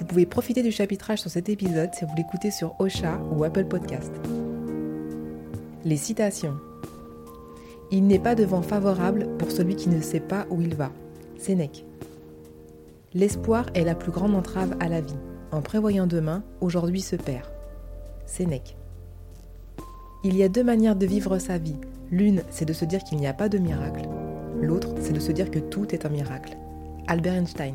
Vous pouvez profiter du chapitrage sur cet épisode si vous l'écoutez sur Ocha ou Apple Podcast. Les citations. Il n'est pas de vent favorable pour celui qui ne sait pas où il va. Sénèque. L'espoir est la plus grande entrave à la vie. En prévoyant demain, aujourd'hui se perd. Sénèque. Il y a deux manières de vivre sa vie. L'une, c'est de se dire qu'il n'y a pas de miracle. L'autre, c'est de se dire que tout est un miracle. Albert Einstein.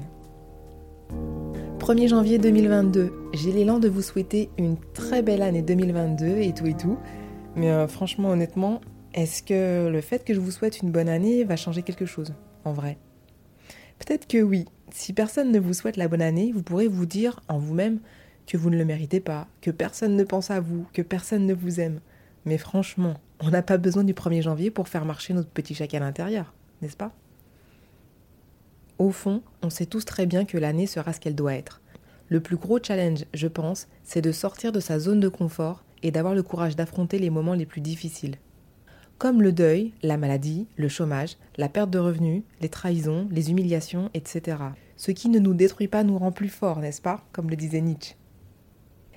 1er janvier 2022, j'ai l'élan de vous souhaiter une très belle année 2022 et tout et tout. Mais euh, franchement, honnêtement, est-ce que le fait que je vous souhaite une bonne année va changer quelque chose, en vrai? Peut-être que oui. Si personne ne vous souhaite la bonne année, vous pourrez vous dire en vous-même que vous ne le méritez pas, que personne ne pense à vous, que personne ne vous aime. Mais franchement, on n'a pas besoin du 1er janvier pour faire marcher notre petit chacal intérieur, n'est-ce pas? Au fond, on sait tous très bien que l'année sera ce qu'elle doit être. Le plus gros challenge, je pense, c'est de sortir de sa zone de confort et d'avoir le courage d'affronter les moments les plus difficiles. Comme le deuil, la maladie, le chômage, la perte de revenus, les trahisons, les humiliations, etc. Ce qui ne nous détruit pas nous rend plus forts, n'est-ce pas Comme le disait Nietzsche.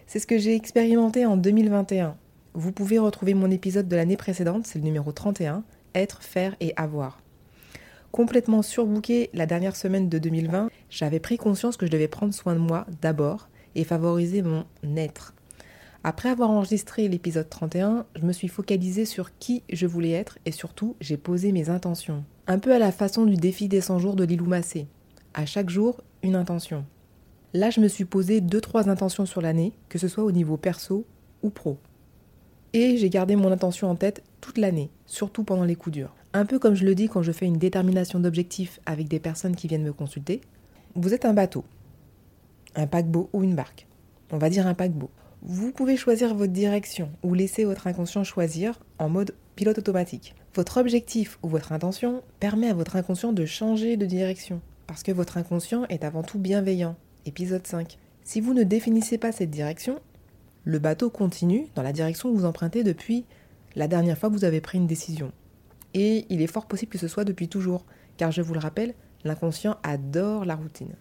C'est ce que j'ai expérimenté en 2021 vous pouvez retrouver mon épisode de l'année précédente, c'est le numéro 31, Être, faire et avoir. Complètement surbooké la dernière semaine de 2020, j'avais pris conscience que je devais prendre soin de moi d'abord et favoriser mon être. Après avoir enregistré l'épisode 31, je me suis focalisée sur qui je voulais être et surtout j'ai posé mes intentions. Un peu à la façon du défi des 100 jours de Lilou Massé. À chaque jour, une intention. Là, je me suis posé 2-3 intentions sur l'année, que ce soit au niveau perso ou pro. Et j'ai gardé mon intention en tête toute l'année, surtout pendant les coups durs. Un peu comme je le dis quand je fais une détermination d'objectifs avec des personnes qui viennent me consulter. Vous êtes un bateau, un paquebot ou une barque. On va dire un paquebot. Vous pouvez choisir votre direction ou laisser votre inconscient choisir en mode pilote automatique. Votre objectif ou votre intention permet à votre inconscient de changer de direction parce que votre inconscient est avant tout bienveillant. Épisode 5. Si vous ne définissez pas cette direction, le bateau continue dans la direction que vous empruntez depuis la dernière fois que vous avez pris une décision. Et il est fort possible que ce soit depuis toujours, car je vous le rappelle, l'inconscient adore la routine.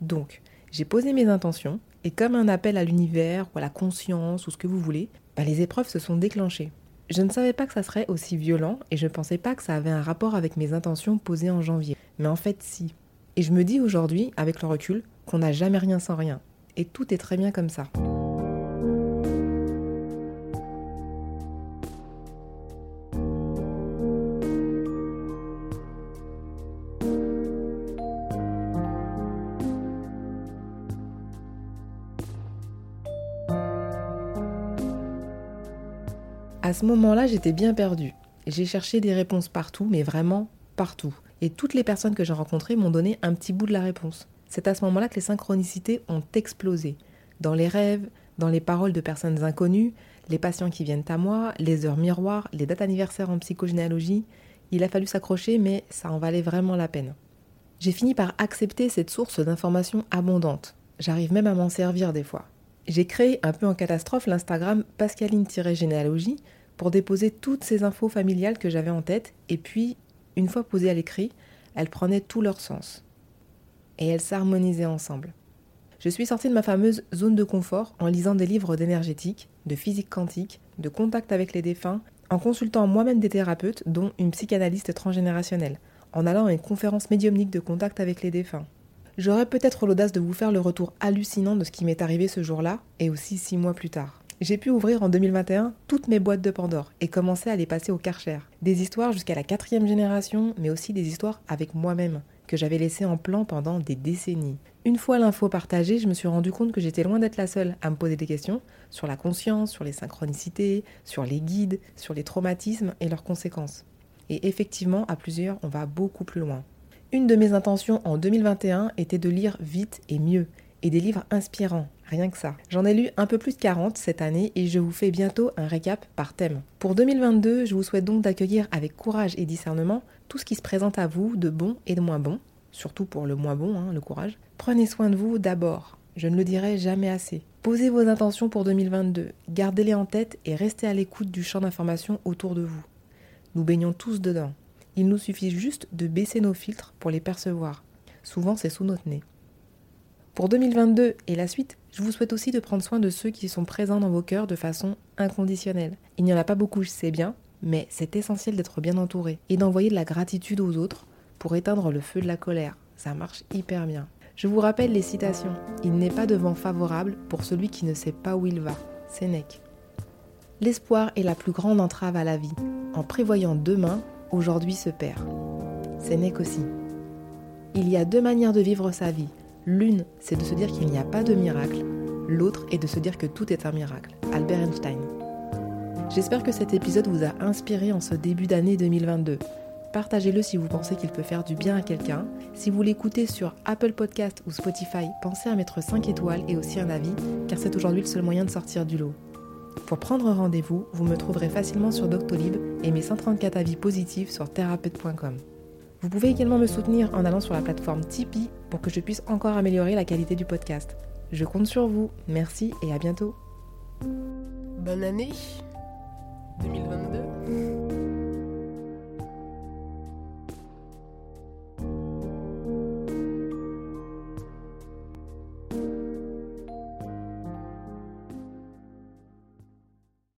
Donc, j'ai posé mes intentions, et comme un appel à l'univers ou à la conscience ou ce que vous voulez, bah, les épreuves se sont déclenchées. Je ne savais pas que ça serait aussi violent et je ne pensais pas que ça avait un rapport avec mes intentions posées en janvier. Mais en fait, si. Et je me dis aujourd'hui, avec le recul, qu'on n'a jamais rien sans rien. Et tout est très bien comme ça. À ce moment-là, j'étais bien perdue. J'ai cherché des réponses partout, mais vraiment partout. Et toutes les personnes que j'ai rencontrées m'ont donné un petit bout de la réponse. C'est à ce moment-là que les synchronicités ont explosé. Dans les rêves, dans les paroles de personnes inconnues, les patients qui viennent à moi, les heures miroirs, les dates anniversaires en psychogénéalogie, il a fallu s'accrocher, mais ça en valait vraiment la peine. J'ai fini par accepter cette source d'informations abondante. J'arrive même à m'en servir des fois. J'ai créé un peu en catastrophe l'Instagram Pascaline-généalogie pour déposer toutes ces infos familiales que j'avais en tête, et puis, une fois posées à l'écrit, elles prenaient tout leur sens. Et elles s'harmonisaient ensemble. Je suis sortie de ma fameuse zone de confort en lisant des livres d'énergétique, de physique quantique, de contact avec les défunts, en consultant moi-même des thérapeutes, dont une psychanalyste transgénérationnelle, en allant à une conférence médiumnique de contact avec les défunts. J'aurais peut-être l'audace de vous faire le retour hallucinant de ce qui m'est arrivé ce jour-là, et aussi six mois plus tard. J'ai pu ouvrir en 2021 toutes mes boîtes de Pandore et commencer à les passer au Karcher. Des histoires jusqu'à la quatrième génération, mais aussi des histoires avec moi-même, que j'avais laissées en plan pendant des décennies. Une fois l'info partagée, je me suis rendu compte que j'étais loin d'être la seule à me poser des questions sur la conscience, sur les synchronicités, sur les guides, sur les traumatismes et leurs conséquences. Et effectivement, à plusieurs, on va beaucoup plus loin. Une de mes intentions en 2021 était de lire vite et mieux, et des livres inspirants, Rien que ça. J'en ai lu un peu plus de 40 cette année et je vous fais bientôt un récap par thème. Pour 2022, je vous souhaite donc d'accueillir avec courage et discernement tout ce qui se présente à vous de bon et de moins bon, surtout pour le moins bon, hein, le courage. Prenez soin de vous d'abord, je ne le dirai jamais assez. Posez vos intentions pour 2022, gardez-les en tête et restez à l'écoute du champ d'information autour de vous. Nous baignons tous dedans. Il nous suffit juste de baisser nos filtres pour les percevoir. Souvent, c'est sous notre nez. Pour 2022 et la suite, je vous souhaite aussi de prendre soin de ceux qui sont présents dans vos cœurs de façon inconditionnelle. Il n'y en a pas beaucoup, je sais bien, mais c'est essentiel d'être bien entouré et d'envoyer de la gratitude aux autres pour éteindre le feu de la colère. Ça marche hyper bien. Je vous rappelle les citations. Il n'est pas de vent favorable pour celui qui ne sait pas où il va. Sénèque. L'espoir est la plus grande entrave à la vie. En prévoyant demain, aujourd'hui se perd. Sénèque aussi. Il y a deux manières de vivre sa vie. L'une, c'est de se dire qu'il n'y a pas de miracle. L'autre est de se dire que tout est un miracle. Albert Einstein. J'espère que cet épisode vous a inspiré en ce début d'année 2022. Partagez-le si vous pensez qu'il peut faire du bien à quelqu'un. Si vous l'écoutez sur Apple Podcast ou Spotify, pensez à mettre 5 étoiles et aussi un avis, car c'est aujourd'hui le seul moyen de sortir du lot. Pour prendre rendez-vous, vous me trouverez facilement sur Doctolib et mes 134 avis positifs sur thérapeute.com. Vous pouvez également me soutenir en allant sur la plateforme Tipeee pour que je puisse encore améliorer la qualité du podcast. Je compte sur vous. Merci et à bientôt. Bonne année 2022.